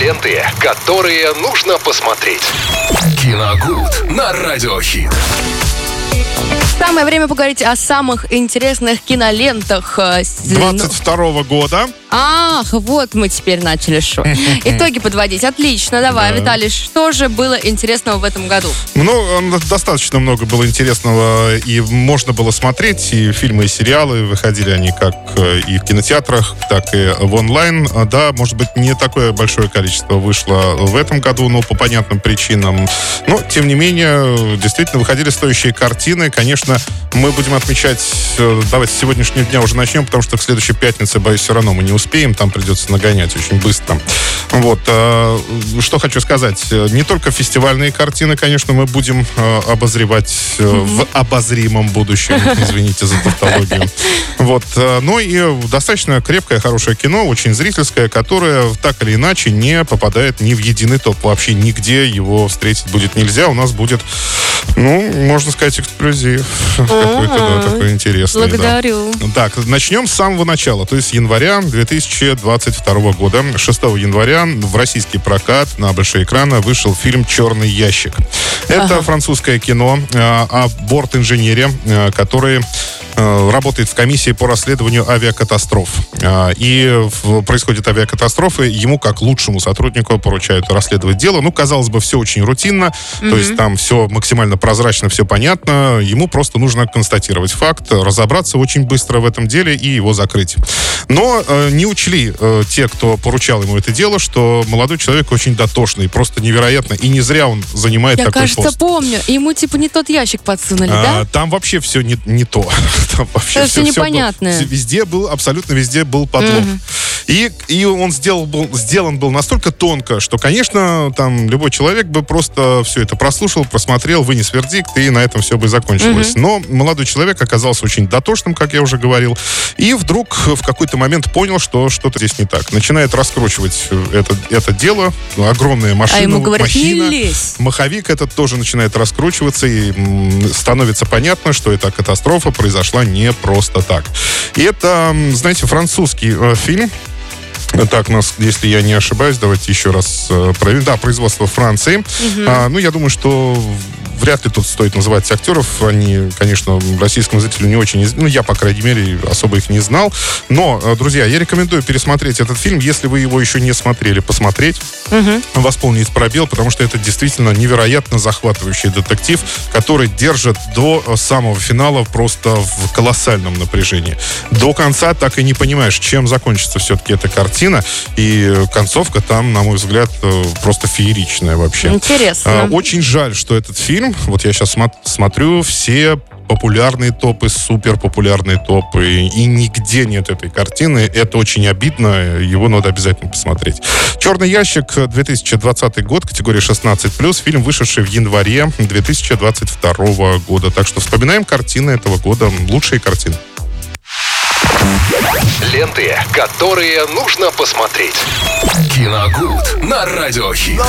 Ленты, которые нужно посмотреть. Киногуд на Радиохит. Самое время поговорить о самых интересных кинолентах. э, с- 22 года. Ах, вот мы теперь начали шо. Итоги подводить. Отлично, давай, Виталий, что же было интересного в этом году? Ну, достаточно много было интересного, и можно было смотреть, и фильмы, и сериалы, выходили они как э, и в кинотеатрах, так и в онлайн. А, Да, может быть, не такое большое количество вышло в этом году, но по понятным причинам. Но, тем не менее, действительно, выходили стоящие картины. Конечно, мы будем отмечать, э, давайте с сегодняшнего дня уже начнем, потому что к следующей пятнице, боюсь, все равно мы не успеем, там придется нагонять очень быстро. Вот, э, что хочу сказать. Не только фестивальные картины, конечно, мы будем э, обозревать э, в обозримом будущем, извините за тавтологию. Вот, но и достаточно крепкое, хорошее кино, очень зрительское, которое так или иначе не попадает ни в единый топ. Вообще нигде его встретить будет нельзя. У нас будет, ну, можно сказать, эксклюзив. Какой-то, да, такой интересный. да. Благодарю. Так, начнем с самого начала, то есть января 2022 года. 6 января в российский прокат на большие экраны вышел фильм «Черный ящик». Это французское кино э, о борт-инженере, э, который э, работает в комиссии по расследованию авиакатастроф. И происходит авиакатастрофа, ему как лучшему сотруднику поручают расследовать дело. Ну, казалось бы, все очень рутинно, то есть там все максимально прозрачно, все понятно. Ему просто нужно констатировать факт, разобраться очень быстро в этом деле и его закрыть. Но не учли э, те, кто поручал ему это дело, что молодой человек очень дотошный, просто невероятно, и не зря он занимает Я, такой кажется, пост. помню. Ему типа не тот ящик подсунули, А, да? Там вообще все не, не то. Там вообще Это всё было- непонятное. всё- Везде был, абсолютно везде был подлог. И, и он сделал, был, сделан был настолько тонко, что, конечно, там любой человек бы просто все это прослушал, просмотрел, вынес вердикт, и на этом все бы закончилось. Но молодой человек оказался очень дотошным, как я уже говорил, и вдруг в какой-то момент понял, что что-то здесь не так. Начинает раскручивать э, это, это дело, огромная машина, А ему говорят, не махина. лезь. Маховик этот тоже начинает раскручиваться, и становится понятно, что эта катастрофа произошла не просто так. И это, знаете, французский э, фильм. Так, нас, если я не ошибаюсь, давайте еще раз э, проверим. Да, производство Франции. А, ну, я думаю, что вряд ли тут стоит называть актеров. Они, конечно, российскому зрителю не очень... Ну, я, по крайней мере, особо их не знал. Но, э, друзья, я рекомендую пересмотреть этот фильм, если вы его еще не смотрели, посмотреть восполнить пробел, потому что это действительно невероятно захватывающий детектив, который держит до э, самого финала просто в колоссальном напряжении. До конца так и не понимаешь, чем закончится все-таки эта картина, и концовка там, на мой взгляд, э, просто фееричная вообще. Интересно. А, Очень жаль, что этот фильм, вот я сейчас смотрю, все популярные топы, супер популярные топы, и нигде нет этой картины. Это очень обидно, его надо обязательно посмотреть. «Черный ящик», 2020 год, категория 16+, фильм, вышедший в январе 2022 года. Так что вспоминаем картины этого года, лучшие картины. Ленты, которые нужно посмотреть. Киногуд на Радиохит.